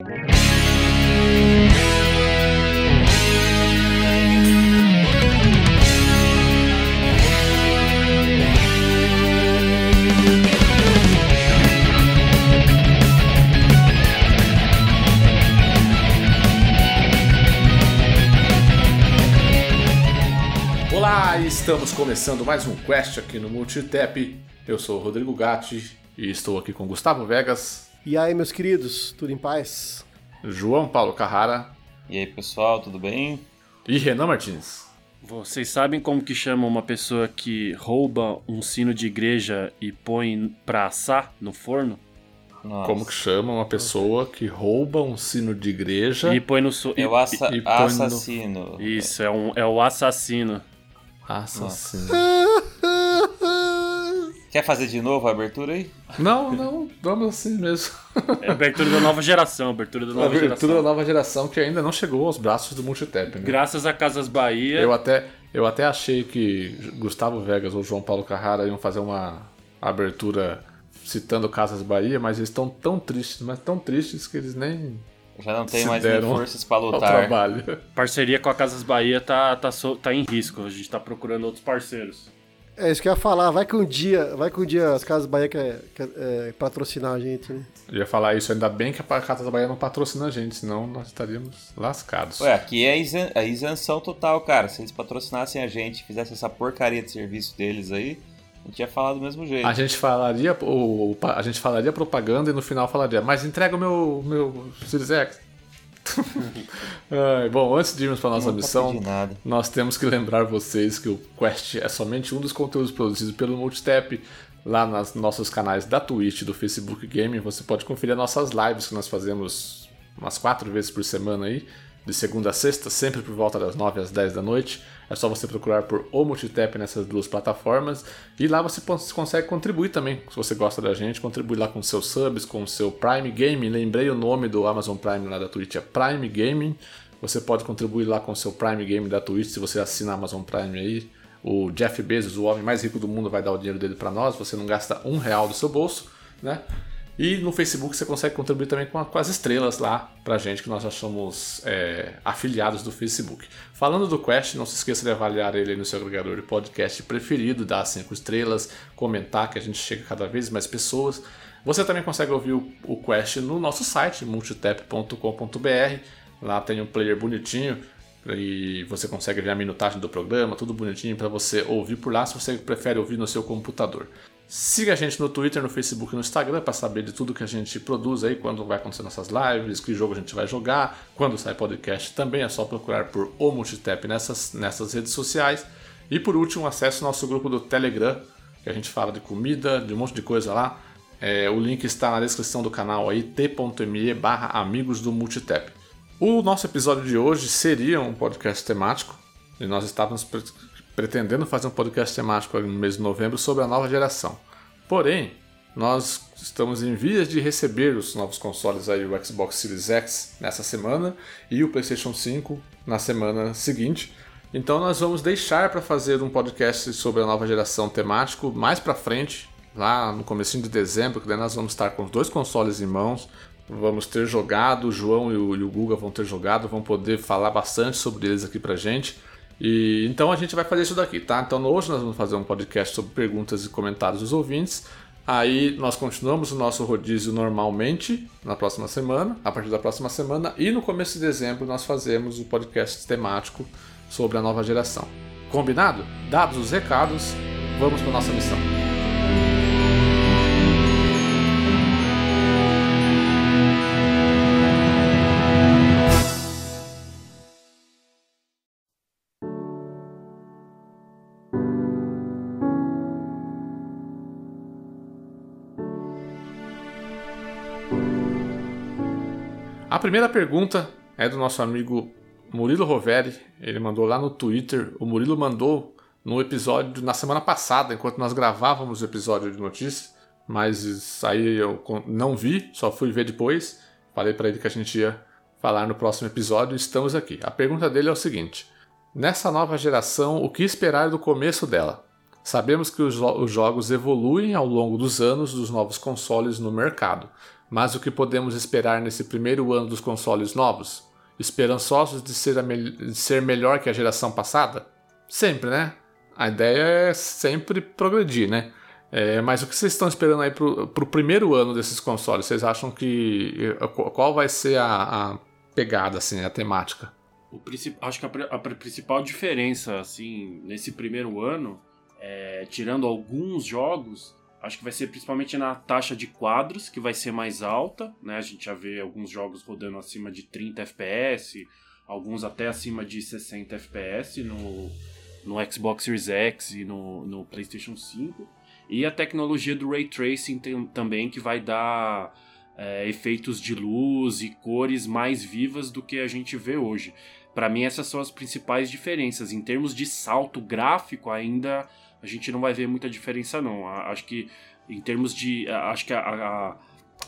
Olá, estamos começando mais um Quest aqui no Multitap. Eu sou o Rodrigo Gatti e estou aqui com Gustavo Vegas. E aí, meus queridos, tudo em paz? João Paulo Carrara. E aí, pessoal, tudo bem? E Renan Martins. Vocês sabem como que chama uma pessoa que rouba um sino de igreja e põe pra assar no forno? Nossa. Como que chama uma pessoa que rouba um sino de igreja e põe no so... É o assa e, e assassino. No... Isso, é, um, é o assassino. Assassino. Quer fazer de novo a abertura aí? Não, não, vamos assim mesmo. É a abertura da nova geração, abertura da nova a abertura geração. da nova geração que ainda não chegou aos braços do Multitap. Né? Graças a Casas Bahia. Eu até, eu até achei que Gustavo Vegas ou João Paulo Carrara iam fazer uma abertura citando Casas Bahia, mas eles estão tão tristes, mas tão tristes que eles nem já não tem mais nem forças para lutar. Trabalho. Parceria com a Casas Bahia tá, tá, tá em risco. A gente tá procurando outros parceiros. É isso que eu ia falar. Vai que um dia, vai que um dia as Casas Bahia quer, quer é, patrocinar a gente, né? Eu ia falar isso, ainda bem que a Casas Bahia não patrocina a gente, senão nós estaríamos lascados. Ué, aqui é a isenção total, cara. Se eles patrocinassem a gente, fizessem essa porcaria de serviço deles aí, a gente ia falar do mesmo jeito. A gente falaria, o, a gente falaria propaganda e no final falaria, mas entrega o meu, meu Series X. bom, antes de irmos para nossa missão, nós temos que lembrar vocês que o Quest é somente um dos conteúdos produzidos pelo Multistep. Lá nos nossos canais da Twitch, do Facebook Gaming, você pode conferir nossas lives que nós fazemos umas quatro vezes por semana aí de segunda a sexta, sempre por volta das 9 às 10 da noite. É só você procurar por O Multitap nessas duas plataformas e lá você consegue contribuir também. Se você gosta da gente, contribui lá com seus subs, com seu Prime Gaming. Lembrei o nome do Amazon Prime lá da Twitch, é Prime Gaming. Você pode contribuir lá com seu Prime Gaming da Twitch se você assina a Amazon Prime aí. O Jeff Bezos, o homem mais rico do mundo, vai dar o dinheiro dele para nós. Você não gasta um real do seu bolso, né? E no Facebook você consegue contribuir também com, com as estrelas lá pra gente, que nós já somos é, afiliados do Facebook. Falando do Quest, não se esqueça de avaliar ele no seu agregador de podcast preferido, dar 5 estrelas, comentar que a gente chega cada vez mais pessoas. Você também consegue ouvir o, o Quest no nosso site, multitap.com.br. Lá tem um player bonitinho e você consegue ver a minutagem do programa, tudo bonitinho para você ouvir por lá se você prefere ouvir no seu computador. Siga a gente no Twitter, no Facebook e no Instagram para saber de tudo que a gente produz aí, quando vai acontecer nossas lives, que jogo a gente vai jogar, quando sai podcast também, é só procurar por O Multitap nessas, nessas redes sociais. E por último, acesse o nosso grupo do Telegram, que a gente fala de comida, de um monte de coisa lá. É, o link está na descrição do canal aí, t.me barra amigos do Multitap. O nosso episódio de hoje seria um podcast temático, e nós estávamos pretendendo fazer um podcast temático no mês de novembro sobre a nova geração. Porém, nós estamos em vias de receber os novos consoles aí, o Xbox Series X nessa semana e o PlayStation 5 na semana seguinte. Então nós vamos deixar para fazer um podcast sobre a nova geração temático mais para frente, lá no começo de dezembro, que daí nós vamos estar com os dois consoles em mãos, vamos ter jogado, o João e o, e o Guga vão ter jogado, vão poder falar bastante sobre eles aqui pra gente. E então a gente vai fazer isso daqui, tá? Então hoje nós vamos fazer um podcast sobre perguntas e comentários dos ouvintes. Aí nós continuamos o nosso rodízio normalmente na próxima semana, a partir da próxima semana, e no começo de dezembro nós fazemos o podcast temático sobre a nova geração. Combinado? Dados os recados, vamos para nossa missão. A primeira pergunta é do nosso amigo Murilo Roveri. Ele mandou lá no Twitter. O Murilo mandou no episódio na semana passada, enquanto nós gravávamos o episódio de notícias. Mas aí eu não vi, só fui ver depois. Falei para ele que a gente ia falar no próximo episódio. Estamos aqui. A pergunta dele é o seguinte: Nessa nova geração, o que esperar do começo dela? Sabemos que os jogos evoluem ao longo dos anos dos novos consoles no mercado Mas o que podemos esperar nesse primeiro ano dos consoles novos? Esperançosos de ser, de ser melhor que a geração passada? Sempre, né? A ideia é sempre progredir, né? É, mas o que vocês estão esperando aí pro, primeiro ano desses consoles? Vocês acham que. Qual vai ser a, a pegada, assim, a temática? O acho que a, a, principal diferença, assim, nesse primeiro ano, é, tirando alguns jogos, acho que vai ser principalmente na taxa de quadros, que vai ser mais alta, né? A gente já vê alguns jogos rodando acima de 30 FPS, alguns até acima de 60 FPS no, no Xbox Series X e no, no PlayStation 5. E a tecnologia do Ray Tracing tem, também, que vai dar é, efeitos de luz e cores mais vivas do que a gente vê hoje. Para mim, essas são as principais diferenças. Em termos de salto gráfico, ainda a gente não vai ver muita diferença, não. Acho que, em termos de. Acho que a, a,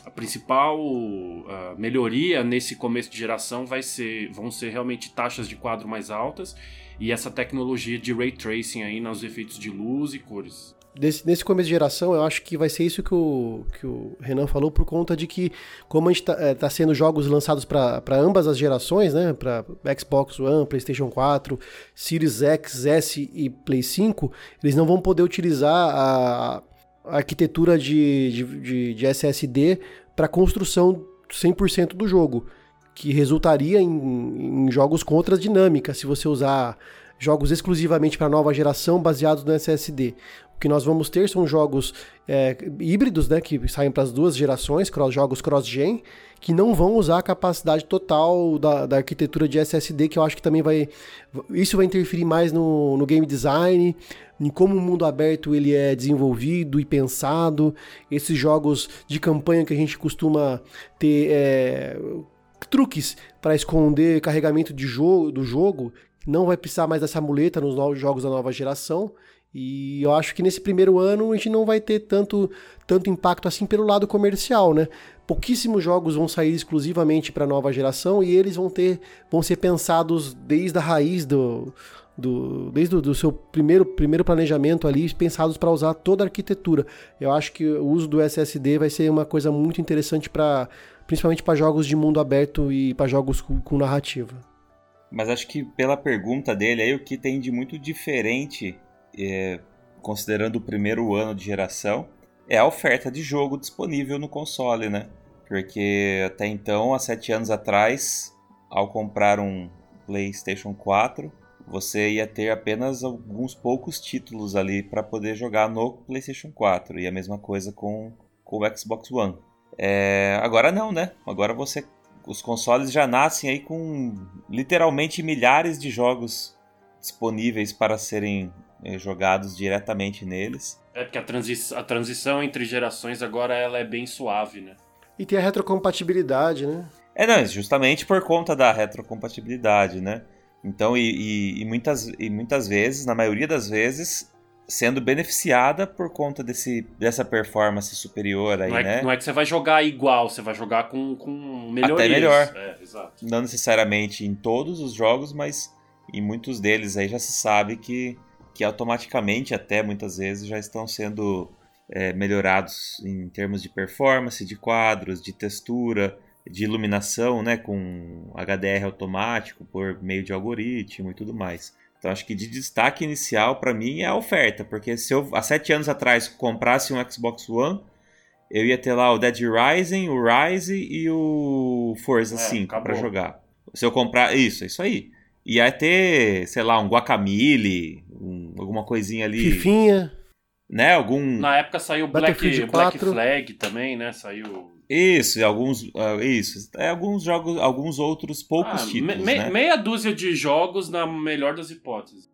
a principal uh, melhoria nesse começo de geração vai ser, vão ser realmente taxas de quadro mais altas e essa tecnologia de ray tracing aí nos efeitos de luz e cores desse, nesse começo de geração, eu acho que vai ser isso que o, que o Renan falou, por conta de que, como a gente está é, tá sendo jogos lançados para ambas as gerações, né? Para Xbox One, PlayStation 4, Series X, S e Play 5, eles não vão poder utilizar a, a arquitetura de, de, de, de SSD para construção 100% do jogo, que resultaria em, em jogos com outras dinâmicas, se você usar jogos exclusivamente para nova geração baseados no SSD que nós vamos ter são jogos é, híbridos, né, que saem para as duas gerações, cross, jogos cross-gen, que não vão usar a capacidade total da, da, arquitetura de SSD, que eu acho que também vai... Isso vai interferir mais no, no game design, em como o mundo aberto ele é desenvolvido e pensado, esses jogos de campanha que a gente costuma ter é, truques para esconder carregamento de jogo, do jogo, não vai precisar mais dessa muleta nos novos jogos da nova geração. E eu acho que nesse primeiro ano a gente não vai ter tanto, tanto impacto assim pelo lado comercial, né? Pouquíssimos jogos vão sair exclusivamente para a nova geração e eles vão ter vão ser pensados desde a raiz do, do desde o do seu primeiro, primeiro planejamento ali, pensados para usar toda a arquitetura. Eu acho que o uso do SSD vai ser uma coisa muito interessante para principalmente para jogos de mundo aberto e para jogos com, com narrativa. Mas acho que pela pergunta dele aí o que tem de muito diferente é, considerando o primeiro ano de geração, é a oferta de jogo disponível no console, né? Porque até então, há sete anos atrás, ao comprar um PlayStation 4, você ia ter apenas alguns poucos títulos ali para poder jogar no PlayStation 4 e a mesma coisa com, com o Xbox One. É, agora não, né? Agora você, os consoles já nascem aí com literalmente milhares de jogos disponíveis para serem jogados diretamente neles. É porque a, transi a transição entre gerações agora ela é bem suave, né? E tem a retrocompatibilidade, né? É, não, justamente por conta da retrocompatibilidade, né? Então, e, e, e, muitas, e muitas vezes, na maioria das vezes, sendo beneficiada por conta desse, dessa performance superior aí, não é, né? Não é que você vai jogar igual, você vai jogar com, com melhorias. Até melhor. É, exato. Não necessariamente em todos os jogos, mas em muitos deles aí já se sabe que que automaticamente até muitas vezes já estão sendo é, melhorados em termos de performance, de quadros, de textura, de iluminação, né, com HDR automático por meio de algoritmo e tudo mais. Então acho que de destaque inicial para mim é a oferta, porque se eu há sete anos atrás comprasse um Xbox One, eu ia ter lá o Dead Rising, o Rise e o Forza é, 5 para jogar. Se eu comprar isso, é isso aí. Ia ter, sei lá, um Guacamole, um, alguma coisinha ali. Fifinha. Né? Algum. Na época saiu Black, Black Flag também, né? Saiu. Isso, alguns. Uh, isso. É, alguns jogos, alguns outros poucos ah, títulos. Me, né? Meia dúzia de jogos na melhor das hipóteses.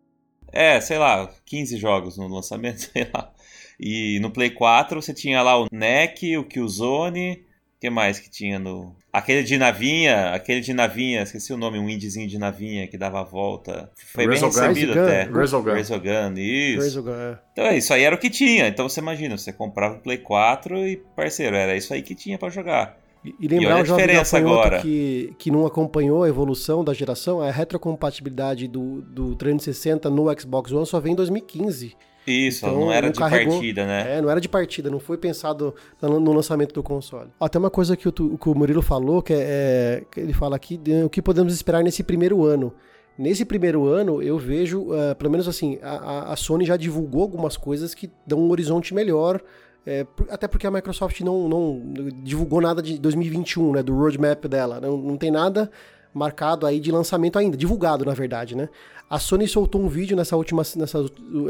É, sei lá, 15 jogos no lançamento, sei lá. E no Play 4 você tinha lá o NEC, o Killzone, que mais que tinha no. Aquele de navinha, aquele de navinha, esqueci o nome, um indiezinho de navinha que dava a volta. Foi bem recebido Resogun. até. Resogun. Resogun, isso. Resogun, é. Então é isso aí era o que tinha. Então você imagina, você comprava o Play 4 e, parceiro, era isso aí que tinha para jogar. E, lembrar e o diferença agora. Que, que não acompanhou a evolução da geração, a retrocompatibilidade do, do 360 no Xbox One só vem em 2015. Isso, então, não era não de carregou, partida, né? É, não era de partida, não foi pensado no lançamento do console. Tem uma coisa que o, que o Murilo falou, que, é, é, que ele fala aqui, de, o que podemos esperar nesse primeiro ano. Nesse primeiro ano, eu vejo, uh, pelo menos assim, a, a, Sony já divulgou algumas coisas que dão um horizonte melhor, é, até porque a Microsoft não, não divulgou nada de 2021, né, do roadmap dela. Não, não tem nada marcado aí de lançamento ainda, divulgado na verdade, né? A Sony soltou um vídeo nessa última, nessa,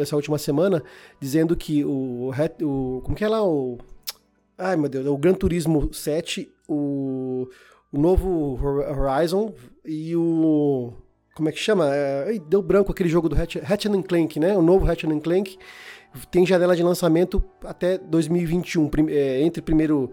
essa última semana dizendo que o, o como que é lá o ai meu Deus, o Gran Turismo 7, o, o novo Horizon e o como é que chama? É, deu branco aquele jogo do Ratchet Clank, né? O novo Ratchet Clank tem janela de lançamento até 2021, é, entre primeiro,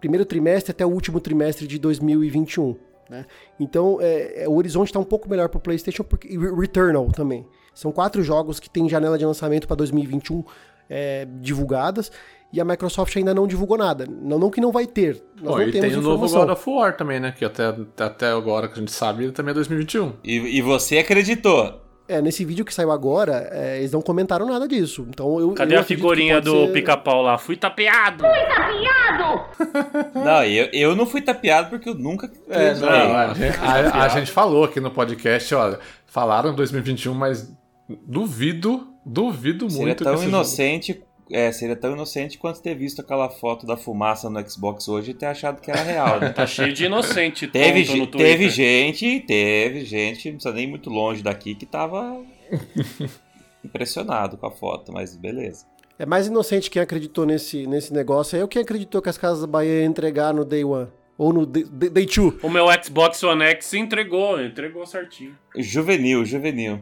primeiro trimestre até o último trimestre de 2021. Né? Então, é, é, o horizonte está um pouco melhor para o PlayStation porque, e Returnal também. São quatro jogos que têm janela de lançamento para 2021 é, divulgadas e a Microsoft ainda não divulgou nada. Não, não que não vai ter. Nós Pô, não e temos tem o novo God of War também, né? Que até, até agora que a gente sabe, também é 2021. E, e você acreditou? É, nesse vídeo que saiu agora, é, eles não comentaram nada disso. Então eu. Cadê eu a figurinha do ser... pica-pau lá? Fui tapeado! Fui tapeado! não, eu, eu não fui tapeado porque eu nunca. É, não, a, gente, a, a, gente falou aqui no podcast, olha, falaram 2021, mas duvido, duvido Seria muito. Seria tão inocente jogo é, seria tão inocente quanto ter visto aquela foto da fumaça no Xbox hoje e ter achado que era real. Né? tá cheio de inocente. teve, teve gente, teve gente, não precisa nem muito longe daqui, que tava impressionado com a foto, mas beleza. É mais inocente quem acreditou nesse, nesse negócio. É eu quem acreditou que as Casas da Bahia iam entregar no Day One. Ou no Day, day Two. O meu Xbox One X entregou, entregou certinho. Juvenil, juvenil.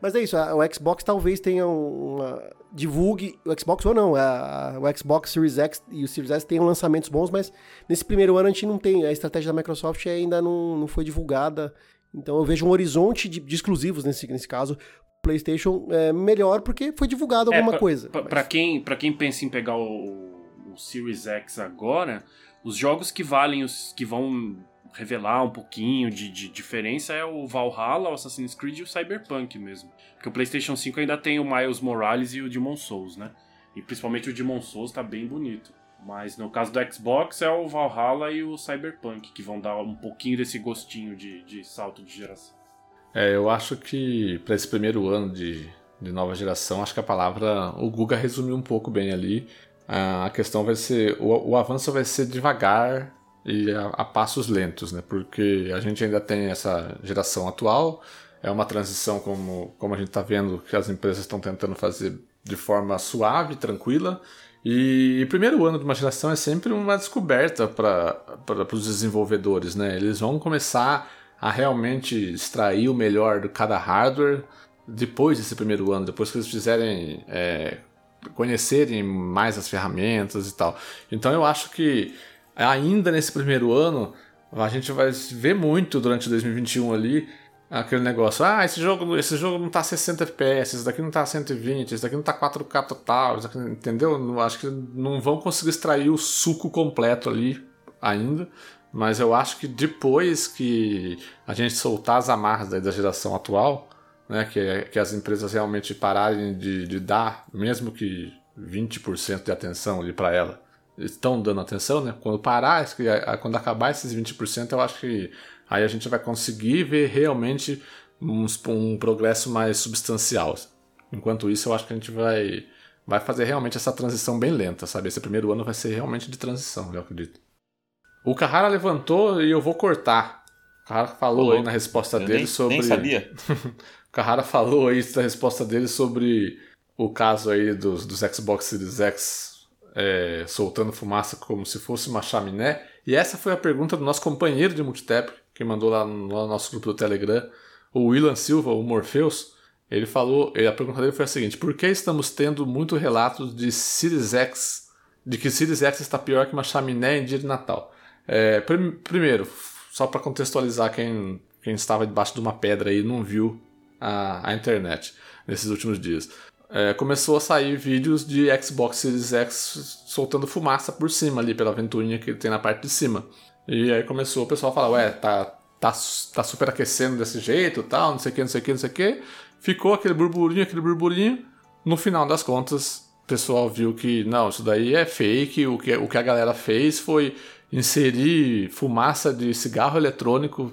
Mas é isso, o Xbox talvez tenha uma. Divulgue. O Xbox ou não, a, o Xbox Series X e o Series S tenham lançamentos bons, mas nesse primeiro ano a gente não tem. A estratégia da Microsoft ainda não, não foi divulgada. Então eu vejo um horizonte de, de exclusivos nesse, nesse caso. PlayStation é melhor porque foi divulgado alguma é, pra, coisa. Para mas... quem, quem pensa em pegar o, o Series X agora, os jogos que valem, os que vão revelar um pouquinho de, de, diferença é o Valhalla, o Assassin's Creed e o Cyberpunk mesmo. Porque o PlayStation 5 ainda tem o Miles Morales e o Demon Souls, né? E principalmente o Demon Souls tá bem bonito. Mas no caso do Xbox é o Valhalla e o Cyberpunk que vão dar um pouquinho desse gostinho de, de salto de geração. É, eu acho que para esse primeiro ano de, de nova geração, acho que a palavra. O Guga resumiu um pouco bem ali. A questão vai ser. O, o avanço vai ser devagar e a, a, passos lentos, né? Porque a gente ainda tem essa geração atual, é uma transição como, como a gente está vendo que as empresas estão tentando fazer de forma suave, tranquila. E o primeiro ano de uma geração é sempre uma descoberta para os desenvolvedores, né? Eles vão começar a realmente extrair o melhor de cada hardware depois desse primeiro ano, depois que eles fizerem é, conhecerem mais as ferramentas e tal. Então eu acho que ainda nesse primeiro ano, a gente vai ver muito durante 2021 ali aquele negócio, ah, esse jogo, esse jogo não tá 60 FPS, esse daqui não tá 120, esse daqui não tá 4K total, daqui, entendeu? Acho que não vão conseguir extrair o suco completo ali ainda, mas eu acho que depois que a gente soltar as amarras da geração atual, né, que, que as empresas realmente pararem de, de dar, mesmo que 20% de atenção ali para ela, estão dando atenção, né? Quando parar, quando acabar esses 20%, eu acho que aí a gente vai conseguir ver realmente um, um progresso mais substancial. Enquanto isso, eu acho que a gente vai, vai fazer realmente essa transição bem lenta, sabe? Esse primeiro ano vai ser realmente de transição, eu acredito. O Carrara levantou e eu vou cortar. O Carrara falou aí na resposta dele nem, sobre. Nem sabia. o Carrara falou aí na resposta dele sobre o caso aí dos, dos Xbox Series X é, soltando fumaça como se fosse uma chaminé? E essa foi a pergunta do nosso companheiro de multitap, que mandou lá no nosso grupo do Telegram, o Willan Silva, o Morpheus. Ele falou, a pergunta dele foi a seguinte: por que estamos tendo muito relatos de Series X, de que Series X está pior que uma chaminé em dia de Natal? É, prim, primeiro, só para contextualizar quem, quem estava debaixo de uma pedra e não viu a, a internet nesses últimos dias é, começou a sair vídeos de Xbox Series X soltando fumaça por cima ali, pela ventoinha que tem na parte de cima. E aí começou o pessoal a falar, ué, tá, tá, tá superaquecendo desse jeito tal, não sei o que, não sei o que, não sei o que. Ficou aquele burburinho, aquele burburinho. no final das contas, o pessoal viu que não, isso daí é fake, o que, o que a galera fez foi inserir fumaça de cigarro eletrônico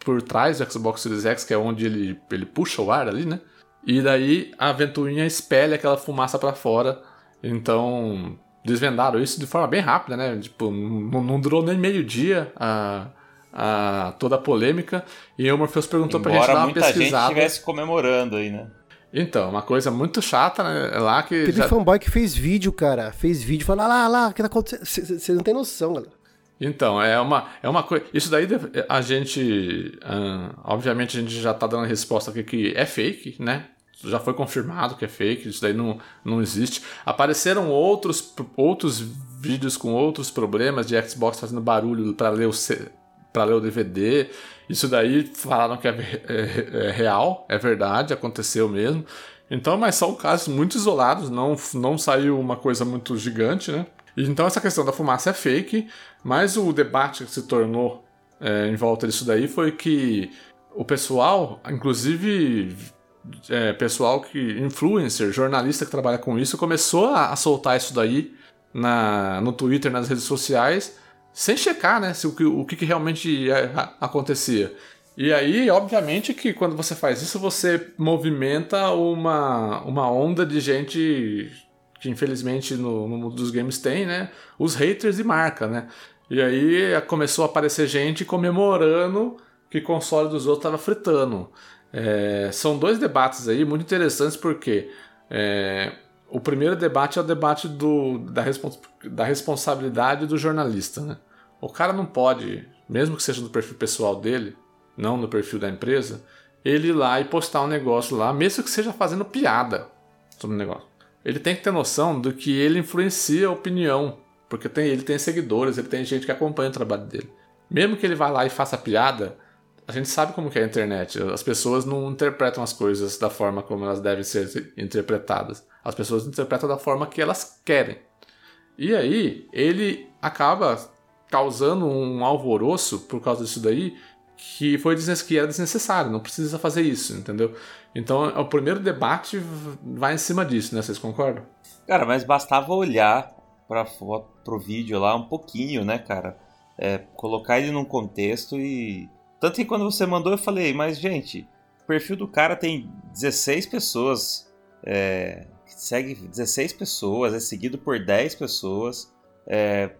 por trás do Xbox Series X, que é onde ele, ele puxa o ar ali, né? E daí a ventoinha espelha aquela fumaça para fora. Então, desvendaram isso de forma bem rápida, né? Tipo, não, não durou nem meio dia a, a, toda a polêmica. E o Morpheus perguntou Embora pra gente dar uma pesquisada. muita gente estivesse comemorando aí, né? Então, uma coisa muito chata, né? É lá que. Teve já... fanboy que fez vídeo, cara. Fez vídeo, falando, lá, lá, o que tá acontecendo? Você não tem noção, galera. Então, é uma, é uma coisa. Isso daí a gente. Uh, obviamente a gente já tá dando a resposta aqui que é fake, né? Já foi confirmado que é fake, isso daí não, não existe. Apareceram outros, outros vídeos com outros problemas de Xbox fazendo barulho para ler, o para ler o DVD. Isso daí falaram que é, é, é, real, é verdade, aconteceu mesmo. Então, mas são casos muito isolados, não, não saiu uma coisa muito gigante, né? Então essa questão da fumaça é fake, mas o debate que se tornou é, em volta disso daí foi que o pessoal, inclusive é, pessoal que influencer, jornalista que trabalha com isso, começou a, a soltar isso daí na, no Twitter, nas redes sociais, sem checar, né, se o, que, que realmente acontecia. E aí, obviamente, que quando você faz isso, você movimenta uma, uma onda de gente que infelizmente no, no mundo dos games tem, né? Os haters de marca, né? E aí começou a aparecer gente comemorando que console dos outros estava fritando. É, são dois debates aí muito interessantes porque é, o primeiro debate é o debate do, da, respons da responsabilidade do jornalista. Né? O cara não pode, mesmo que seja no perfil pessoal dele, não no perfil da empresa, ele ir lá e postar um negócio lá, mesmo que seja fazendo piada sobre o negócio. Ele tem que ter noção do que ele influencia a opinião, porque tem, ele tem seguidores, ele tem gente que acompanha o trabalho dele. Mesmo que ele vá lá e faça piada, a gente sabe como é a internet. As pessoas não interpretam as coisas da forma como elas devem ser interpretadas. As pessoas interpretam da forma que elas querem. E aí, ele acaba causando um alvoroço por causa disso daí, que foi que era desnecessário, não precisa fazer isso, entendeu? Então, o primeiro debate vai em cima disso, né? Vocês concordam? Cara, mas bastava olhar para foto, pro vídeo lá um pouquinho, né, cara? É, colocar ele num contexto e tanto que quando você mandou, eu falei, mas gente, o perfil do cara tem 16 pessoas. É, segue 16 pessoas, é seguido por 10 pessoas. É,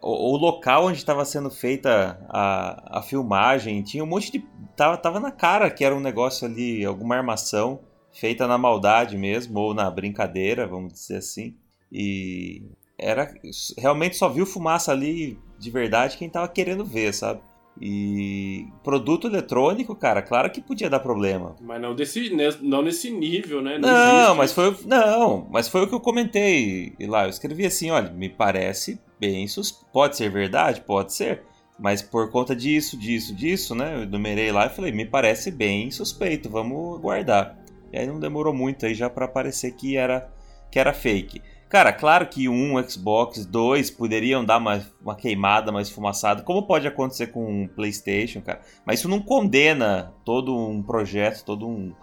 o, o, local onde estava sendo feita a, a filmagem tinha um monte de. Tava, tava na cara que era um negócio ali, alguma armação feita na maldade mesmo, ou na brincadeira, vamos dizer assim. E era. Realmente só viu fumaça ali de verdade quem tava querendo ver, sabe? E produto eletrônico, cara, claro que podia dar problema. Mas não, desse, não nesse nível, né? Não, não mas foi, não, mas foi o que eu comentei lá. Eu escrevi assim, olha, me parece bem sus... Pode ser verdade? Pode ser. Mas por conta disso, disso, disso, né? Eu numerei lá e falei, me parece bem suspeito, vamos guardar. E aí não demorou muito aí já para aparecer que era, que era fake. Cara, claro que um Xbox, dois poderiam dar uma, uma queimada mais fumaçada, como pode acontecer com um PlayStation, cara. Mas isso não condena todo um projeto, todo um,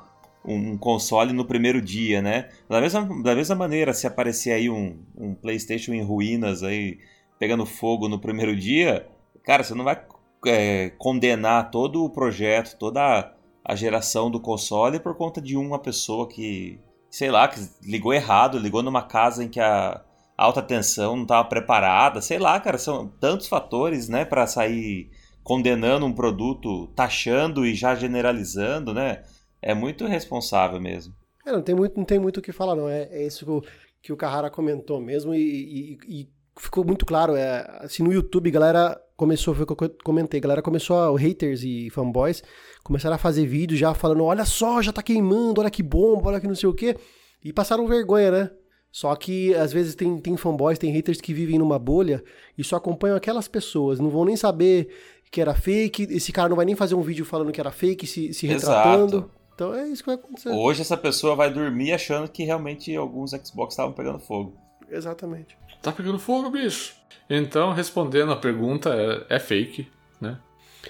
um console no primeiro dia, né? Da mesma, da mesma maneira, se aparecer aí um, um PlayStation em ruínas aí, pegando fogo no primeiro dia, cara, você não vai é, condenar todo o projeto, toda a geração do console por conta de uma pessoa que sei lá, que ligou errado, ligou numa casa em que a alta tensão não estava preparada, sei lá, cara, são tantos fatores, né, para sair condenando um produto, taxando e já generalizando, né? É muito irresponsável mesmo. É, não tem muito, não tem muito o que falar, não. É, é isso que o, que o Carrara comentou mesmo e, e, e ficou muito claro. É, assim, no YouTube, galera começou, foi o que eu comentei, galera começou, a, haters e fanboys começaram a fazer vídeos já falando, olha só, já tá queimando, olha que bomba, olha que não sei o quê. E passaram vergonha, né? Só que às vezes tem, tem fanboys, tem haters que vivem numa bolha e só acompanham aquelas pessoas, não vão nem saber que era fake, esse cara não vai nem fazer um vídeo falando que era fake, se, se retratando. Exato. Então é isso que vai acontecer. Hoje essa pessoa vai dormir achando que realmente alguns Xbox estavam pegando fogo. Exatamente. Tá pegando fogo, bicho. Então, respondendo a pergunta, é, é fake, né?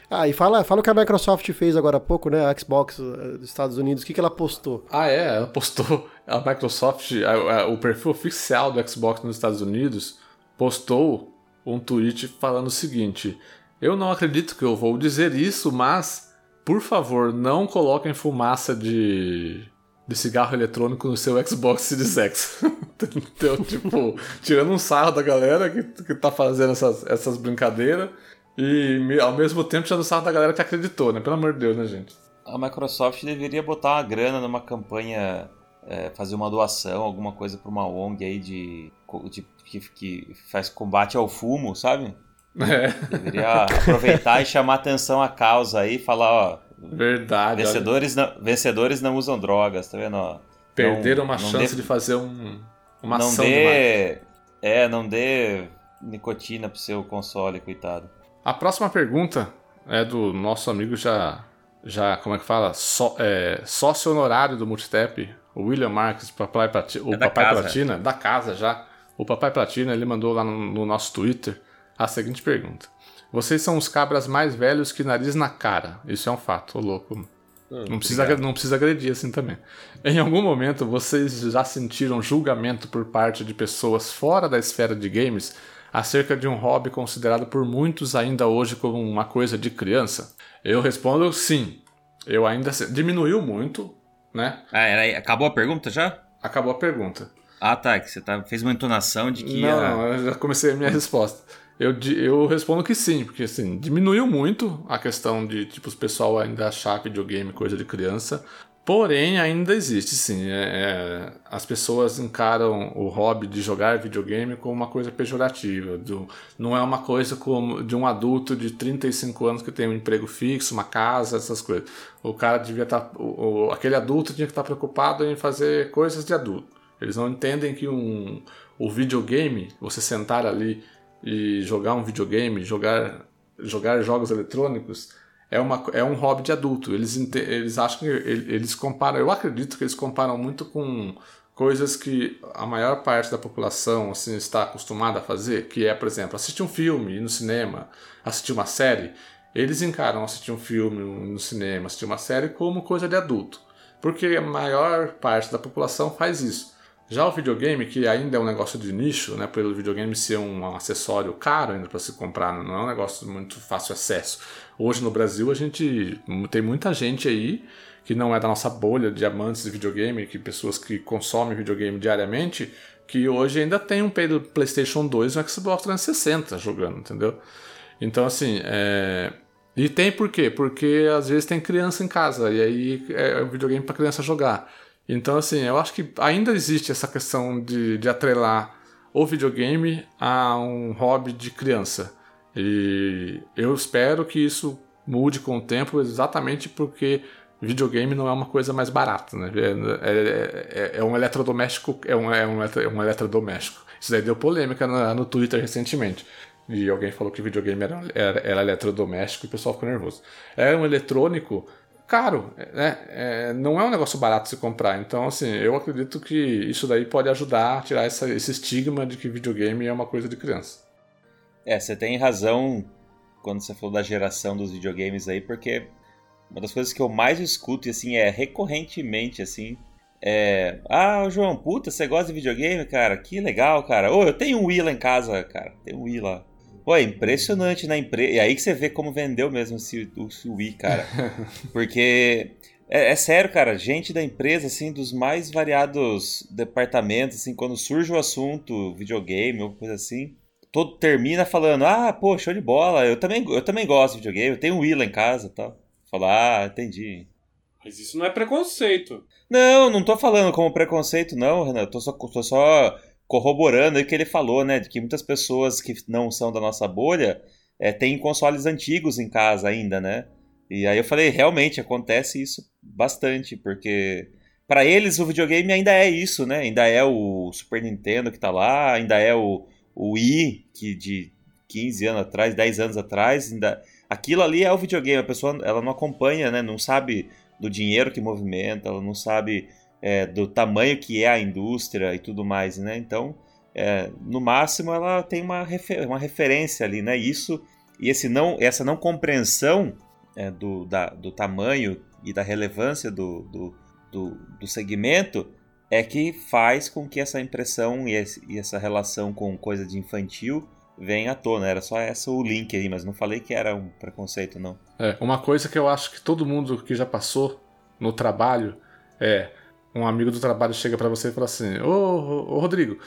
Ah, e fala, fala o que a Microsoft fez agora há pouco, né? A Xbox eh, dos Estados Unidos. O que, que ela postou? Ah, é? Ela postou. A Microsoft, a, a, o perfil oficial do Xbox nos Estados Unidos, postou um tweet falando o seguinte: Eu não acredito que eu vou dizer isso, mas, por favor, não coloquem fumaça de, de cigarro eletrônico no seu Xbox Series X. então, tipo, tirando um sarro da galera que, que tá fazendo essas, essas brincadeiras e ao mesmo tempo tirando sarro da galera que acreditou, né? Pelo amor de Deus, né, gente? A Microsoft deveria botar uma grana numa campanha, é, fazer uma doação, alguma coisa para uma ONG aí de, de que, que, faz combate ao fumo, sabe? É. Deveria aproveitar e chamar atenção à causa aí, falar, ó. Verdade. Vencedores não, vencedores não usam drogas, tá vendo? Ó, Perderam não, uma não chance dê, de fazer um, uma não ação dê, É, não dê nicotina pro seu console, coitado. A próxima pergunta é do nosso amigo já, já como é que fala? So, é, sócio honorário do Multitap, o William Marques, papai Platina, o é Papai casa. Platina, da casa já. O Papai Platina, ele mandou lá no, no nosso Twitter a seguinte pergunta. Vocês são os cabras mais velhos que nariz na cara. Isso é um fato, ô louco. Hum, não, precisa, não precisa agredir assim também. Em algum momento, vocês já sentiram julgamento por parte de pessoas fora da esfera de games acerca de um hobby considerado por muitos ainda hoje como uma coisa de criança? Eu respondo sim. Eu ainda diminuiu muito, né? Ah, era, acabou a pergunta já? Acabou a pergunta. Ah, tá, que você tá, fez uma entonação de que Não, ia... não eu já comecei a minha resposta. Eu, eu respondo que sim, porque assim, diminuiu muito a questão de, tipo, o pessoal ainda achar videogame coisa de criança, Porém, ainda existe, sim. É, é, as pessoas encaram o hobby de jogar videogame como uma coisa pejorativa. Do, não é uma coisa como de um adulto de 35 anos que tem um emprego fixo, uma casa, essas coisas. O cara devia estar. Tá, o, o, aquele adulto tinha que estar tá preocupado em fazer coisas de adulto. Eles não entendem que um, o videogame, você sentar ali e jogar um videogame, jogar, jogar jogos eletrônicos é, uma, é um hobby de adulto. Eles, eles acham que eles comparam, eu acredito que eles comparam muito com coisas que a maior parte da população assim, está acostumada a fazer, que é, por exemplo, assistir um filme, ir no cinema, assistir uma série. Eles encaram assistir um filme no cinema, assistir uma série como coisa de adulto. Porque a maior parte da população faz isso. Já o videogame, que ainda é um negócio de nicho, né, pelo videogame ser um acessório caro ainda para se comprar, não é um negócio muito fácil acesso. Hoje no Brasil a gente tem muita gente aí que não é da nossa bolha de amantes de videogame, que pessoas que consomem videogame diariamente, que hoje ainda tem um PlayStation 2 e um Xbox 360 jogando, entendeu? Então assim, é... e tem por quê? Porque às vezes tem criança em casa e aí é um videogame para criança jogar. Então, assim, eu acho que ainda existe essa questão de, de atrelar o videogame a um hobby de criança. E eu espero que isso mude com o tempo, exatamente porque videogame não é uma coisa mais barata, né? É, é, é, é um eletrodoméstico, é um, é, um, é um eletrodoméstico. Isso daí deu polêmica no, no Twitter recentemente. E alguém falou que videogame era, era, era eletrodoméstico e o pessoal ficou nervoso. É um eletrônico caro, né? É, não é um negócio barato se comprar. Então, assim, eu acredito que isso daí pode ajudar a tirar essa, esse estigma de que videogame é uma coisa de criança. É, você tem razão quando você falou da geração dos videogames aí, porque uma das coisas que eu mais escuto, e assim, é recorrentemente, assim, é... Ah, João, puta, você gosta de videogame, cara? Que legal, cara. Ô, eu tenho um Wii lá em casa, cara. Tem um Wii lá. Pô, é impressionante na empresa. E aí que você vê como vendeu mesmo esse, o, o Wii, cara. Porque é, é, sério, cara, gente da empresa, assim, dos mais variados departamentos, assim, quando surge o assunto videogame ou coisa assim, todo termina falando, ah, pô, show de bola, eu também, eu também gosto de videogame, eu tenho um Wii lá em casa e tal. Falar, ah, entendi. Mas isso não é preconceito. Não, não tô falando como preconceito, não, Renan. Tô só, tô só corroborando o que ele falou, né? De que muitas pessoas que não são da nossa bolha é, têm consoles antigos em casa ainda, né? E aí eu falei, realmente acontece isso bastante, porque para eles o videogame ainda é isso, né? Ainda é o Super Nintendo que tá lá, ainda é o, o Wii, que de 15 anos atrás, 10 anos atrás, ainda aquilo ali é o videogame, a pessoa ela não acompanha, né? Não sabe do dinheiro que movimenta, ela não sabe é, do tamanho que é a indústria e tudo mais, né? Então, é, no máximo, ela tem uma, refer uma referência ali, né? Isso E esse não, essa não compreensão é, do, da, do tamanho e da relevância do, do, do, do, segmento é que faz com que essa impressão e, esse, e essa relação com coisa de infantil venha à tona. Era só essa o link aí, mas não falei que era um preconceito, não. É, uma coisa que eu acho que todo mundo que já passou no trabalho é um amigo do trabalho chega para você e fala assim: Ô, ô, ô Rodrigo,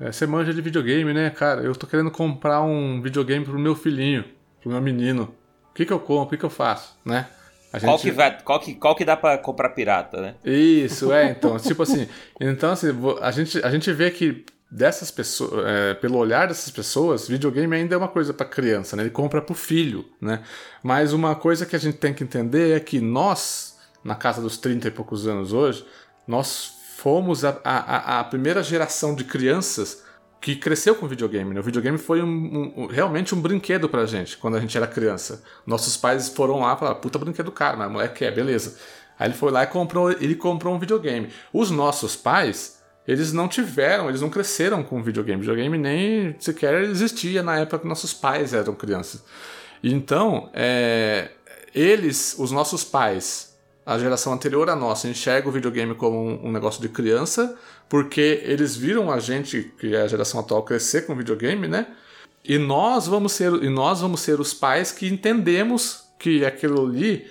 é, você manja de videogame, né, cara? Eu tô querendo comprar um videogame pro meu filhinho, pro meu menino. O que, que eu compro? O que, que eu faço, né? Gente... Qual, que vai, qual, que, qual que dá para comprar pirata, né? Isso, é, então, tipo assim, então assim, a gente, a gente vê que dessas pessoas, é, pelo olhar dessas pessoas, videogame ainda é uma coisa para criança, né? Ele compra pro filho, né? Mas uma coisa que a gente tem que entender é que nós, na casa dos 30 e poucos anos hoje, nós fomos a, a, a primeira geração de crianças que cresceu com videogame. Né? O videogame foi um, um, realmente um brinquedo pra gente quando a gente era criança. Nossos pais foram lá e falaram: puta brinquedo caro, mas moleque quer, beleza. Aí ele foi lá e comprou, ele comprou um videogame. Os nossos pais, eles não tiveram, eles não cresceram com videogame. Videogame nem sequer existia na época que nossos pais eram crianças. Então, é, eles, os nossos pais, a geração anterior à nossa enxerga o videogame como um, negócio de criança, porque eles viram a gente, que é a geração atual, crescer com videogame, né? E nós vamos ser, e nós vamos ser os pais que entendemos que aquilo ali,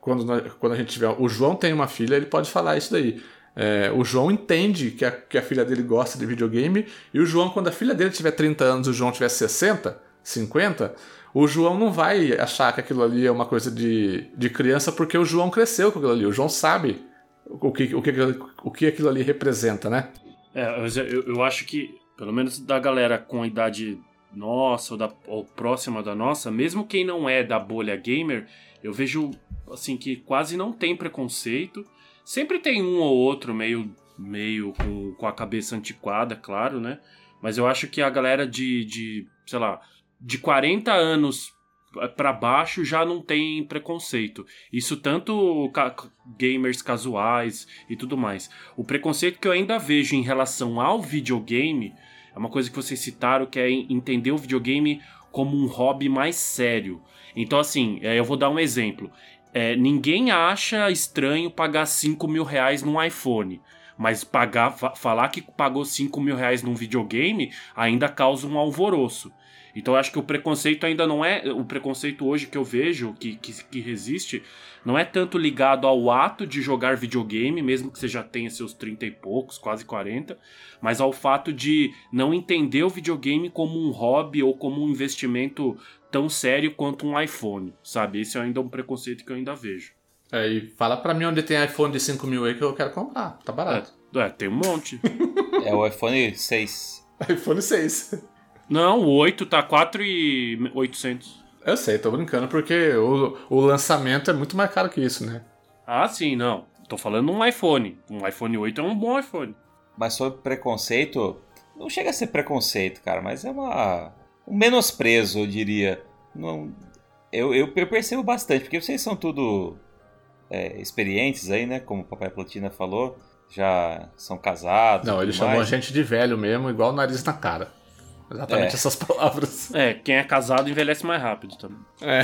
quando, quando a gente tiver. O João tem uma filha, ele pode falar isso daí. É, o João entende que a, que a filha dele gosta de videogame, e o João, quando a filha dele tiver 30 anos e o João tiver 60, 50, o João não vai achar que aquilo ali é uma coisa de, de criança porque o João cresceu com aquilo ali. O João sabe o que, o que, o que aquilo ali representa, né? É, eu, eu acho que, pelo menos da galera com a idade nossa ou, da, ou próxima da nossa, mesmo quem não é da bolha gamer, eu vejo assim que quase não tem preconceito. Sempre tem um ou outro meio, meio com, com a cabeça antiquada, claro, né? Mas eu acho que a galera de, de sei lá, de 40 anos para baixo já não tem preconceito. Isso tanto ca gamers casuais e tudo mais. O preconceito que eu ainda vejo em relação ao videogame é uma coisa que vocês citaram, que é entender o videogame como um hobby mais sério. Então, assim, é, eu vou dar um exemplo. É, ninguém acha estranho pagar 5 mil reais num iPhone. Mas pagar, falar que pagou 5 mil reais num videogame ainda causa um alvoroço. Então eu acho que o preconceito ainda não é. O preconceito hoje que eu vejo, que, que, que resiste, não é tanto ligado ao ato de jogar videogame, mesmo que você já tenha seus 30 e poucos, quase 40, mas ao fato de não entender o videogame como um hobby ou como um investimento tão sério quanto um iPhone, sabe? Esse é ainda um preconceito que eu ainda vejo. É, e fala pra mim onde tem iPhone de 5 mil aí que eu quero comprar, tá barato. É, é tem um monte. é o iPhone 6. iPhone 6. Não, o 8 tá 4,800. Eu sei, tô brincando, porque o, o lançamento é muito mais caro que isso, né? Ah, sim, não. Tô falando um iPhone. Um iPhone 8 é um bom iPhone. Mas sobre preconceito, não chega a ser preconceito, cara, mas é uma um menosprezo, eu diria. Não, eu, eu, eu percebo bastante, porque vocês são tudo é, experientes aí, né? Como o Papai Platina falou, já são casados. Não, ele chamou a gente de velho mesmo, igual o nariz na cara. Exatamente é. essas palavras. É, quem é casado envelhece mais rápido também. É.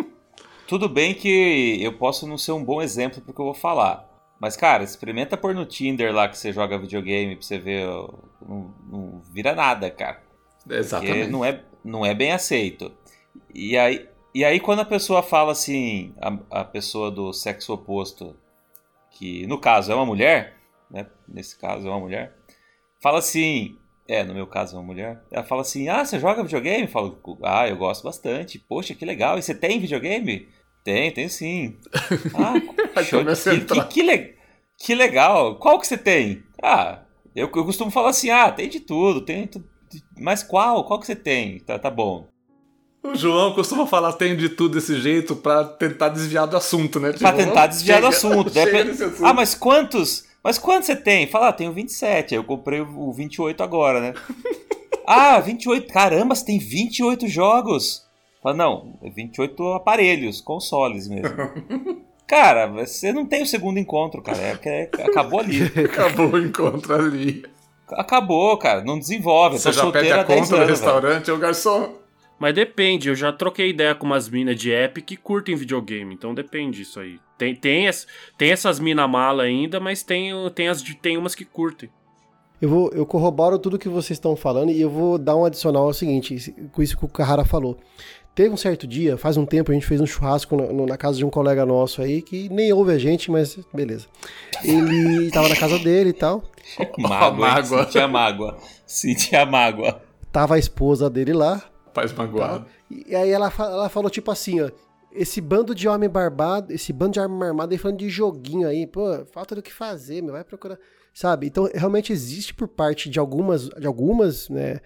Tudo bem que eu posso não ser um bom exemplo porque eu vou falar. Mas, cara, experimenta pôr no Tinder lá que você joga videogame pra você ver. Não, não vira nada, cara. Exatamente. Porque não é, não é bem aceito. E aí, e aí, quando a pessoa fala assim, a, a pessoa do sexo oposto, que no caso é uma mulher, né? Nesse caso é uma mulher, fala assim: é, no meu caso, uma mulher. Ela fala assim: Ah, você joga videogame? Eu falo: Ah, eu gosto bastante. Poxa, que legal. E você tem videogame? Tem, tem sim. Ah, show. Que, que, que, le... que legal. Qual que você tem? Ah, eu, eu costumo falar assim: Ah, tem de tudo. Tem. Mas qual? Qual que você tem? Tá, tá bom. O João costuma falar tem de tudo desse jeito pra tentar desviar do assunto, né? Tipo, pra tentar desviar chega, do assunto. Né? assunto. Ah, mas quantos mas quanto você tem? Fala, ah, tenho 27. Aí eu comprei o 28 agora, né? ah, 28. Caramba, você tem 28 jogos. Fala, não, 28 aparelhos, consoles mesmo. cara, você não tem o segundo encontro, cara. É, é, acabou ali. acabou o encontro ali. Acabou, cara. Não desenvolve. Você já pede a conta no restaurante, ô garçom. Mas depende, eu já troquei ideia com umas minas de app que curtem videogame, então depende isso aí. Tem, tem, es, tem essas mina mala ainda, mas tem, tem, as, tem umas que curtem. Eu, vou, eu corroboro tudo que vocês estão falando e eu vou dar um adicional ao seguinte, com isso que o Carrara falou. Teve um certo dia, faz um tempo, a gente fez um churrasco na, na, casa de um colega nosso aí, que nem ouve a gente, mas beleza. Ele tava na casa dele e tal. Mágoa, mágoa. Sentia mágoa. Sentia mágoa. Tava a esposa dele lá. Faz magoado. E aí ela, ela falou tipo assim, ó. Esse bando de homem barbado, esse bando de arma armada aí falando de joguinho aí, pô, falta do que fazer, meu, vai procurar, sabe? Então, realmente existe por parte de algumas, de algumas, né,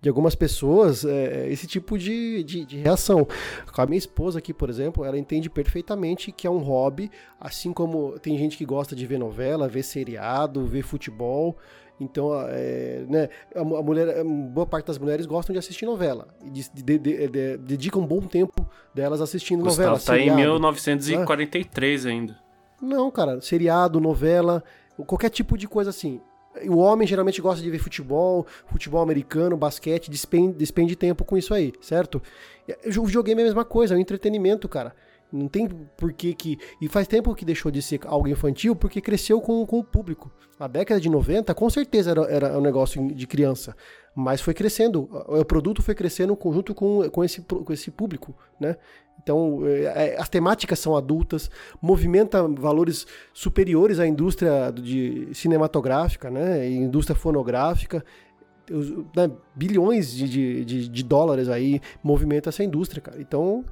de algumas pessoas é, esse tipo de, de, de, reação. Com a minha esposa aqui, por exemplo, ela entende perfeitamente que é um hobby, assim como tem gente que gosta de ver novela, ver seriado, ver futebol. Então, é, né, a, mulher, boa parte das mulheres gostam de assistir novela e de, de, de, dedicam um bom tempo delas assistindo Gustavo novela. Tá seriado, em 1943 né? ainda. Não, cara, seriado, novela, qualquer tipo de coisa assim. O homem geralmente gosta de ver futebol, futebol americano, basquete, despende, despende tempo com isso aí, certo? O videogame é a mesma coisa, é um entretenimento, cara. Não tem porquê que. E faz tempo que deixou de ser algo infantil porque cresceu com, com o público. Na década de 90, com certeza era, era um negócio de criança. Mas foi crescendo. O produto foi crescendo junto com, com, esse, com esse público, né? Então, é, é, as temáticas são adultas, movimenta valores superiores à indústria de cinematográfica, né? Indústria fonográfica. Né? Bilhões de, de, de, dólares aí movimenta essa indústria, cara. Então,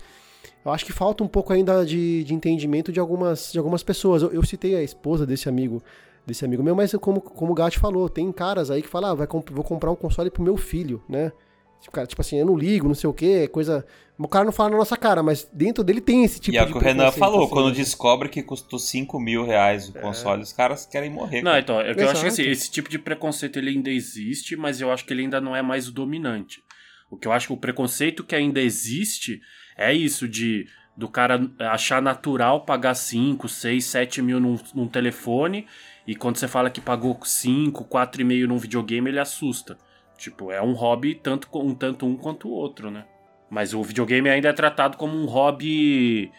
eu acho que falta um pouco ainda de, de entendimento de algumas, de algumas pessoas. Eu, eu, citei a esposa desse amigo desse amigo meu, mas como, como o Gatti falou, tem caras aí que falam, ah, vai comp vou comprar um console pro meu filho, né? Tipo, cara, tipo assim, eu não ligo, não sei o que, coisa. O cara não fala na nossa cara, mas dentro dele tem esse tipo de. E é o que o Renan falou, assim, quando descobre que custou 5 mil reais o é. console, os caras querem morrer. Não, cara. então, é eu acho que assim, esse tipo de preconceito ele ainda existe, mas eu acho que ele ainda não é mais o dominante. O que eu acho que o preconceito que ainda existe é isso de do cara achar natural pagar 5, 6, 7 mil num, num telefone e quando você fala que pagou 5, 4,5 num videogame, ele assusta. Tipo, é um hobby tanto um, tanto um quanto o outro, né? Mas o videogame ainda é tratado como um hobby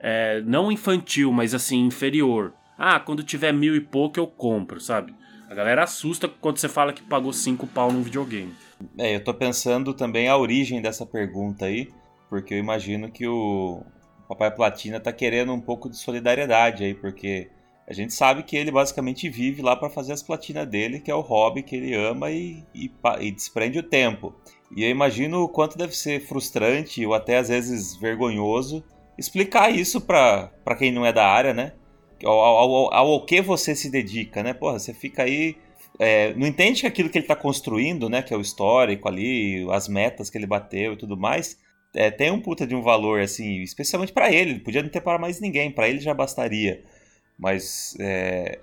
é, não infantil, mas assim, inferior. Ah, quando tiver mil e pouco eu compro, sabe? A galera assusta quando você fala que pagou 5 pau num videogame. É, eu tô pensando também a origem dessa pergunta aí, porque eu imagino que o, Papai Platina tá querendo um pouco de solidariedade aí, porque a gente sabe que ele basicamente vive lá para fazer as platinas dele, que é o hobby que ele ama e, e, e, desprende o tempo. E eu imagino o quanto deve ser frustrante ou até às vezes vergonhoso explicar isso para quem não é da área, né? Ao, ao, ao, ao, que você se dedica, né? Porra, você fica aí. É, não entende que aquilo que ele está construindo, né? Que é o histórico ali, as metas que ele bateu e tudo mais é, tem um puta de um valor, assim, especialmente para ele. Ele podia não ter para mais ninguém, para ele já bastaria. Mas é,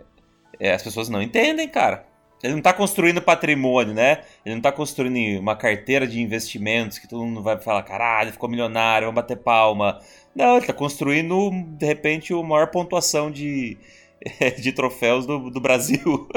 é, as pessoas não entendem, cara. Ele não tá construindo patrimônio, né? Ele não tá construindo uma carteira de investimentos que todo mundo vai falar, caralho, ficou milionário, vamos bater palma. Não, ele tá construindo, de repente, a maior pontuação de, de troféus do, do Brasil.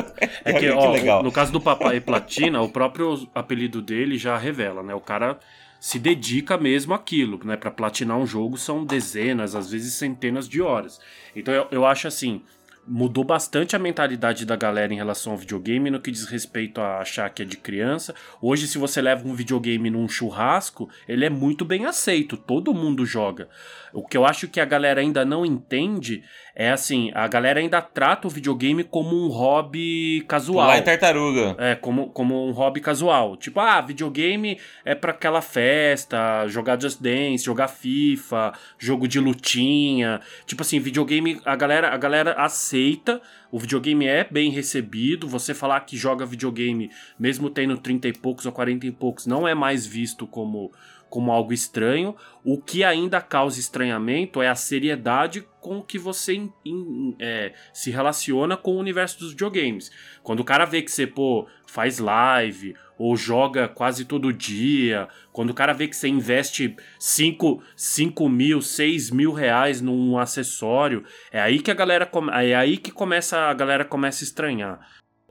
É que, ó, legal. no caso do Papai Platina, o próprio apelido dele já revela, né? O cara se dedica mesmo àquilo, né? Para platinar um jogo são dezenas, às vezes centenas de horas. Então eu, eu acho assim, mudou bastante a mentalidade da galera em relação ao videogame no que diz respeito a achar que é de criança. Hoje, se você leva um videogame num churrasco, ele é muito bem aceito, todo mundo joga. O que eu acho que a galera ainda não entende é assim, a galera ainda trata o videogame como um hobby casual. Lá em tartaruga. É, como, como um hobby casual. Tipo, ah, videogame é para aquela festa, jogar Just Dance, jogar FIFA, jogo de lutinha. Tipo assim, videogame, a galera, a galera aceita, o videogame é bem recebido, você falar que joga videogame, mesmo tendo 30 e poucos ou 40 e poucos, não é mais visto como como algo estranho. O que ainda causa estranhamento é a seriedade com que você in, in, é, se relaciona com o universo dos videogames. Quando o cara vê que você pô, faz live ou joga quase todo dia, quando o cara vê que você investe 5, 5 mil, 6 mil reais num acessório, é aí que a galera é aí que começa a galera começa a estranhar.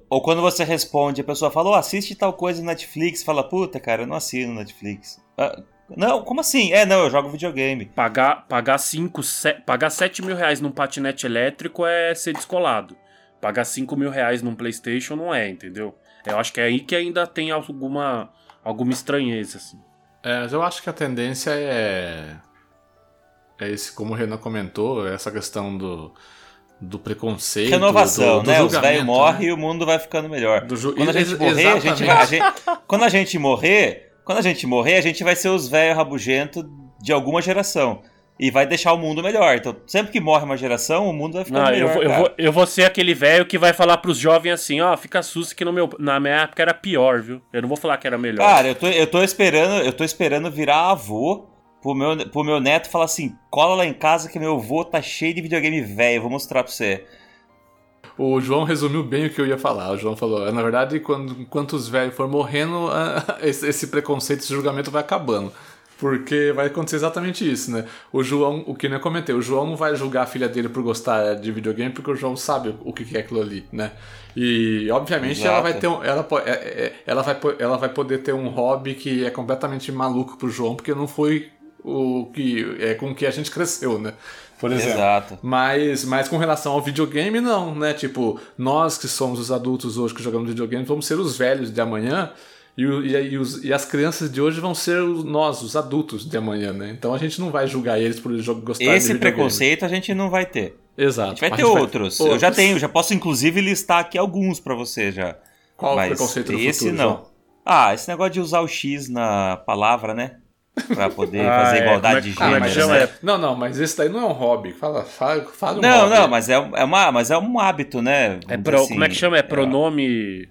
Ou quando você responde, a pessoa fala, oh, assiste tal coisa no Netflix, fala, puta, cara, eu não assino Netflix. Ah, Não, como assim? É, não, eu jogo videogame. Pagar, pagar, cinco, se, pagar 7 mil reais num patinete elétrico é ser descolado. Pagar 5 mil reais num PlayStation não é, entendeu? Eu acho que é aí que ainda tem alguma, alguma estranheza, assim. É, mas eu acho que a tendência é. É esse, como o Renan comentou, essa questão do, do preconceito. Renovação, do, do né? Os velhos morrem né? e o mundo vai ficando melhor. Quando a gente morrer, a gente vai. A gente, quando a gente morrer, quando a gente morrer, a gente vai ser os velhos rabugentos de alguma geração. E vai deixar o mundo melhor. Então, sempre que morre uma geração, o mundo vai ficar Não, melhor. Eu vou, eu vou, eu, vou, ser aquele velho que vai falar pros jovens assim: ó, oh, fica susto que no meu, na minha época era pior, viu? Eu não vou falar que era melhor. Cara, eu tô, eu tô esperando, eu tô esperando virar avô pro meu, pro meu neto falar assim: cola lá em casa que meu avô tá cheio de videogame velho, vou mostrar pra você. O João resumiu bem o que eu ia falar. O João falou: na verdade, quando, enquanto os velhos for morrendo, esse, esse preconceito, esse julgamento vai acabando. Porque vai acontecer exatamente isso, né? O João, o que eu comentei, o João não vai julgar a filha dele por gostar de videogame, porque o João sabe o que é aquilo ali, né? E obviamente Exato. ela vai ter um, ela, é, é, ela, vai, ela vai poder ter um hobby que é completamente maluco pro João, porque não foi o que é com que a gente cresceu, né? Por exemplo. Exato. Mas, mas com relação ao videogame, não, né? Tipo, nós que somos os adultos hoje que jogamos videogame, vamos ser os velhos de amanhã e, e, e, os, e, as crianças de hoje vão ser nós, os adultos de amanhã, né? Então a gente não vai julgar eles por eles gostarem Esse preconceito a gente não vai ter. Exato. A gente vai ter outros. Vai... Eu já tenho, já posso inclusive listar aqui alguns para você já. Qual Mas o preconceito do esse futuro, não. João? Ah, esse negócio de usar o X na palavra, né? Pra poder ah, fazer é. igualdade é, de gênero. Né? Não, não, mas esse daí não é um hobby. Fala, fala, fala um Não, hobby. não, mas é, é, uma, mas é um hábito, né? É pro, assim, como é que chama? É pronome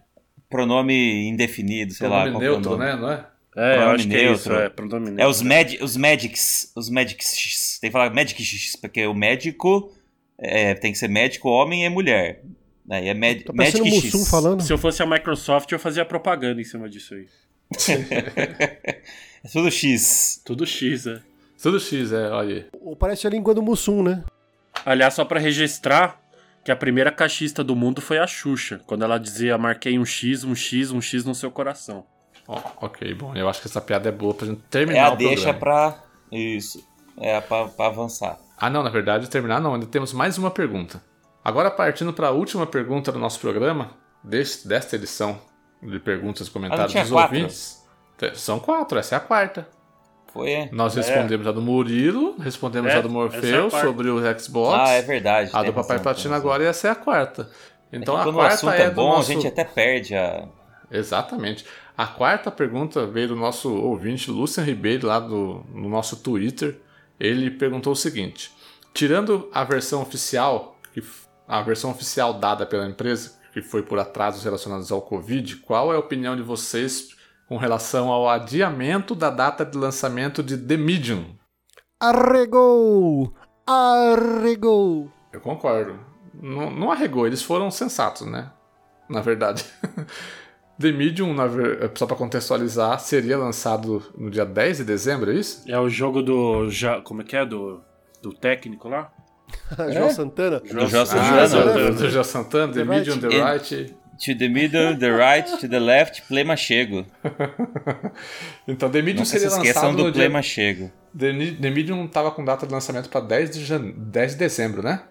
pronome indefinido, sei pronome lá. neutro, né? Não é? É, pronome acho neutro. é isso, é pronome neutro. É os, med, os medics, os medics, tem que falar medics, porque o médico é, tem que ser médico, homem e mulher. Aí é med, tá medic X. falando. Se eu fosse a Microsoft, eu fazia propaganda em cima disso aí. é tudo X. Tudo X, é. Tudo X, é, olha aí. Parece a língua do Mussum, né? Aliás, só para registrar, que a primeira caixista do mundo foi a Xuxa, quando ela dizia marquei um X, um X, um X no seu coração. Oh, ok, bom, eu acho que essa piada é boa pra gente terminar é a o deixa pra. Isso. É pra, pra avançar. Ah, não, na verdade, terminar não, ainda temos mais uma pergunta. Agora, partindo para a última pergunta do nosso programa, deste, desta edição de perguntas e comentários ah, dos quatro. ouvintes. São quatro, essa é a quarta. Foi, é. Nós respondemos é. a do Murilo, respondemos é, a do Morfeu é a sobre o Xbox. Ah, é verdade. A do Papai Platina agora e essa é a quarta. Então é a quarta é, é bom, nosso... a gente até perde a. Exatamente. A quarta pergunta veio do nosso ouvinte Lucian Ribeiro, lá do, no nosso Twitter. Ele perguntou o seguinte: tirando a versão oficial, a versão oficial dada pela empresa, que foi por atrasos relacionados ao Covid, qual é a opinião de vocês com relação ao adiamento da data de lançamento de The Medium. Arregou! Arregou! Eu concordo. Não, não arregou, eles foram sensatos, né? Na verdade. The Medium, só para contextualizar, seria lançado no dia 10 de dezembro, é isso? É o jogo do. Como é que é? Do, do técnico lá? João é? Santana? João Santana. Ah, do João Santana, The, The Medium, The Right. To the middle, the right, to the left, play machego. então, The Medium Nunca seria se esqueçam lançado do play dia... machego. The, The Medium estava com data de lançamento para 10 de, jan... 10 de dezembro, né?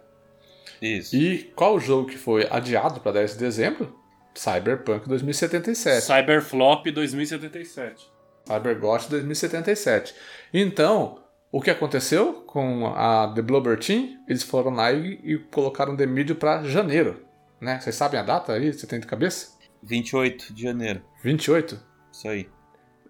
Isso. E qual o jogo que foi adiado para 10 de dezembro? Cyberpunk 2077. Cyberflop 2077. CyberGot 2077. Então, o que aconteceu com a The Blubber Team? Eles foram lá e, e colocaram The Medium para janeiro né? Vocês sabem a data aí? Você tem de cabeça? 28 de janeiro. 28? Isso aí.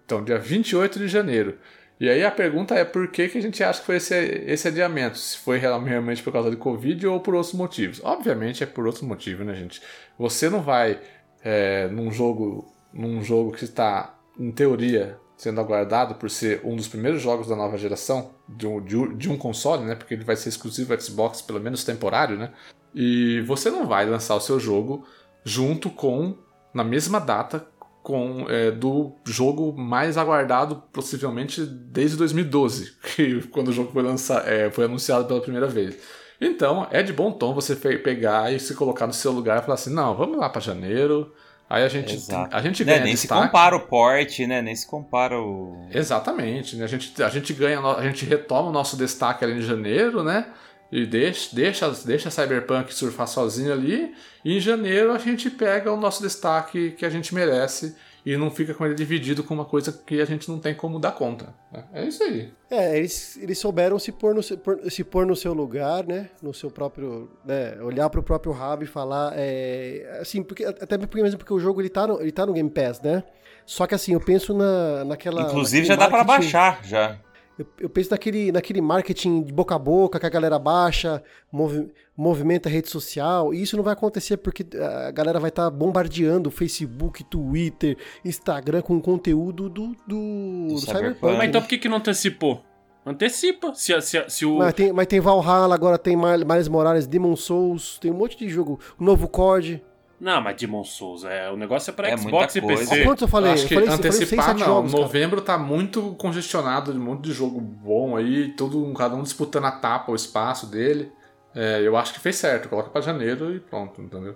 Então, dia 28 de janeiro. E aí a pergunta é por que, que a gente acha que foi esse, esse adiamento? Se foi realmente por causa de Covid ou por outros motivos? Obviamente é por outros motivos, né, gente? Você não vai é, num jogo num jogo que está, em teoria, sendo aguardado por ser um dos primeiros jogos da nova geração de um, de, de um console, né? Porque ele vai ser exclusivo Xbox, pelo menos temporário, né? E você não vai lançar o seu jogo junto com, na mesma data, com é, do jogo mais aguardado possivelmente desde 2012, que quando o jogo foi, lançar, é, foi anunciado pela primeira vez. Então é de bom tom você pegar e se colocar no seu lugar e falar assim, não, vamos lá para janeiro, Aí a gente, a gente ganha né, nem destaque. se compara o porte, né? Nem se compara o. Exatamente. Né? A, gente, a gente ganha, a gente retoma o nosso destaque ali em janeiro, né? E deixa, deixa, deixa a Cyberpunk surfar sozinho ali. E em janeiro a gente pega o nosso destaque que a gente merece e não fica com ele dividido com uma coisa que a gente não tem como dar conta. Né? É isso aí. É, eles, eles souberam se pôr, no, se pôr no seu lugar, né? No seu próprio. Né? Olhar pro próprio rabo e falar. É, assim, porque, até porque mesmo porque o jogo ele tá, no, ele tá no Game Pass, né? Só que assim, eu penso na, naquela. Inclusive já dá para baixar, já. Eu, eu, penso naquele, naquele marketing de boca a boca que a galera baixa, movi, movimenta a rede social. E isso não vai acontecer porque a galera vai estar tá bombardeando Facebook, Twitter, Instagram com conteúdo do, do, do, do Cyberpunk. Mas então por que, que não antecipou? Antecipa. Se, se, se o... mas, tem, mas tem Valhalla, agora tem Miles Morales, Demon Souls, tem um monte de jogo. O novo COD. Não, mas Demon Souls, é, o negócio é pra é Xbox e PC. Quantos eu falei? Acho que eu falei, antecipar falei não. Jogos, Novembro tá muito congestionado, um monte de jogo bom aí, todo cada um disputando a tapa, o espaço dele. É, eu acho que fez certo, coloca para janeiro e pronto, entendeu?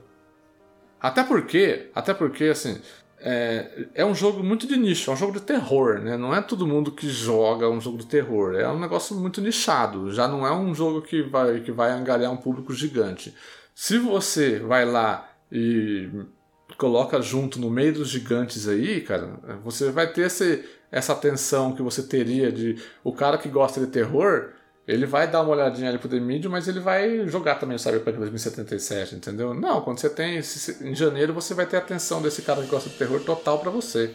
Até porque, até porque assim, é, é, um jogo muito de nicho, é um jogo de terror, né? Não é todo mundo que joga um jogo de terror, é um negócio muito nichado. Já não é um jogo que vai que vai angariar um público gigante. Se você vai lá e coloca junto no meio dos gigantes aí, cara, você vai ter esse, essa tensão que você teria de o cara que gosta de terror, ele vai dar uma olhadinha ali pro The Medium, mas ele vai jogar também o Cyberpunk 2077, entendeu? Não, quando você tem em janeiro, você vai ter a atenção desse cara que gosta de terror total para você.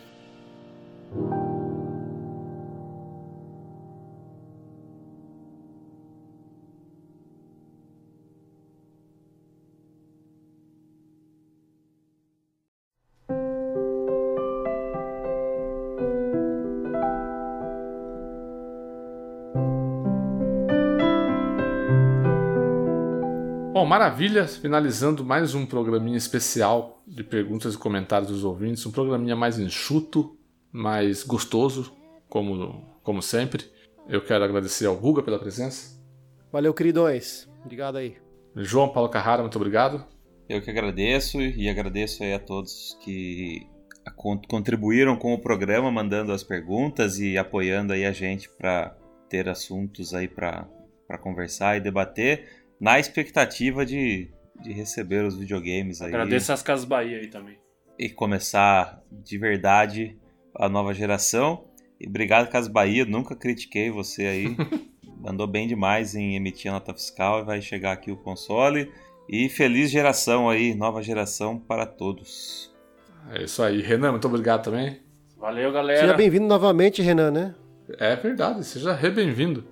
Maravilha. Finalizando mais um programinha especial de perguntas e comentários dos ouvintes. Um programinha mais enxuto, mais gostoso, como, como sempre. Eu quero agradecer ao Guga pela presença. Valeu, queridões. Obrigado aí. João Paulo Carrara, muito obrigado. Eu que agradeço e agradeço aí a todos que contribuíram com o programa, mandando as perguntas e apoiando aí a gente para ter assuntos aí para conversar e debater na expectativa de, de receber os videogames aí. Agradeço as Casas Bahia aí também. E começar de verdade a nova geração. E obrigado, Casas Bahia. Nunca critiquei você aí. Mandou bem demais em emitir a nota fiscal e vai chegar aqui o console. E feliz geração aí, nova geração para todos. É isso aí. Renan, muito obrigado também. Valeu, galera. Seja bem-vindo novamente, Renan, né? É verdade, seja re bem-vindo.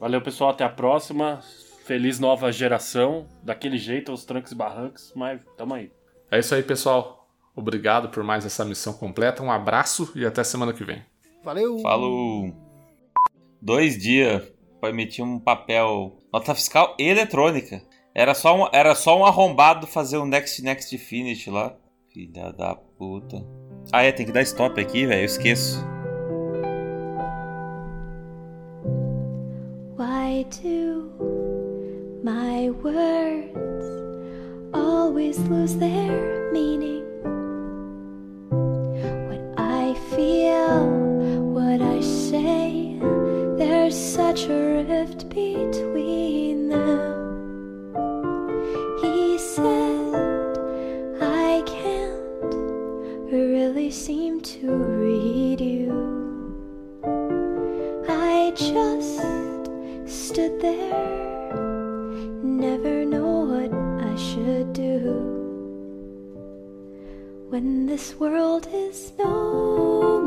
Valeu, pessoal. Até a próxima. Feliz nova geração, daquele jeito, aos trancos e barrancos, mas tamo aí. É isso aí, pessoal. Obrigado por mais essa missão completa. Um abraço e até semana que vem. Valeu! Falou! Dois dias para emitir um papel, nota fiscal eletrônica. Era só um, era só um arrombado fazer um next next finish lá. Filha da puta. Ah, é, tem que dar stop aqui, velho. Eu esqueço. Why do My words always lose their meaning. What I feel, what I say, there's such a rift between them. He said, I can't really seem to read you. I just stood there when this world is no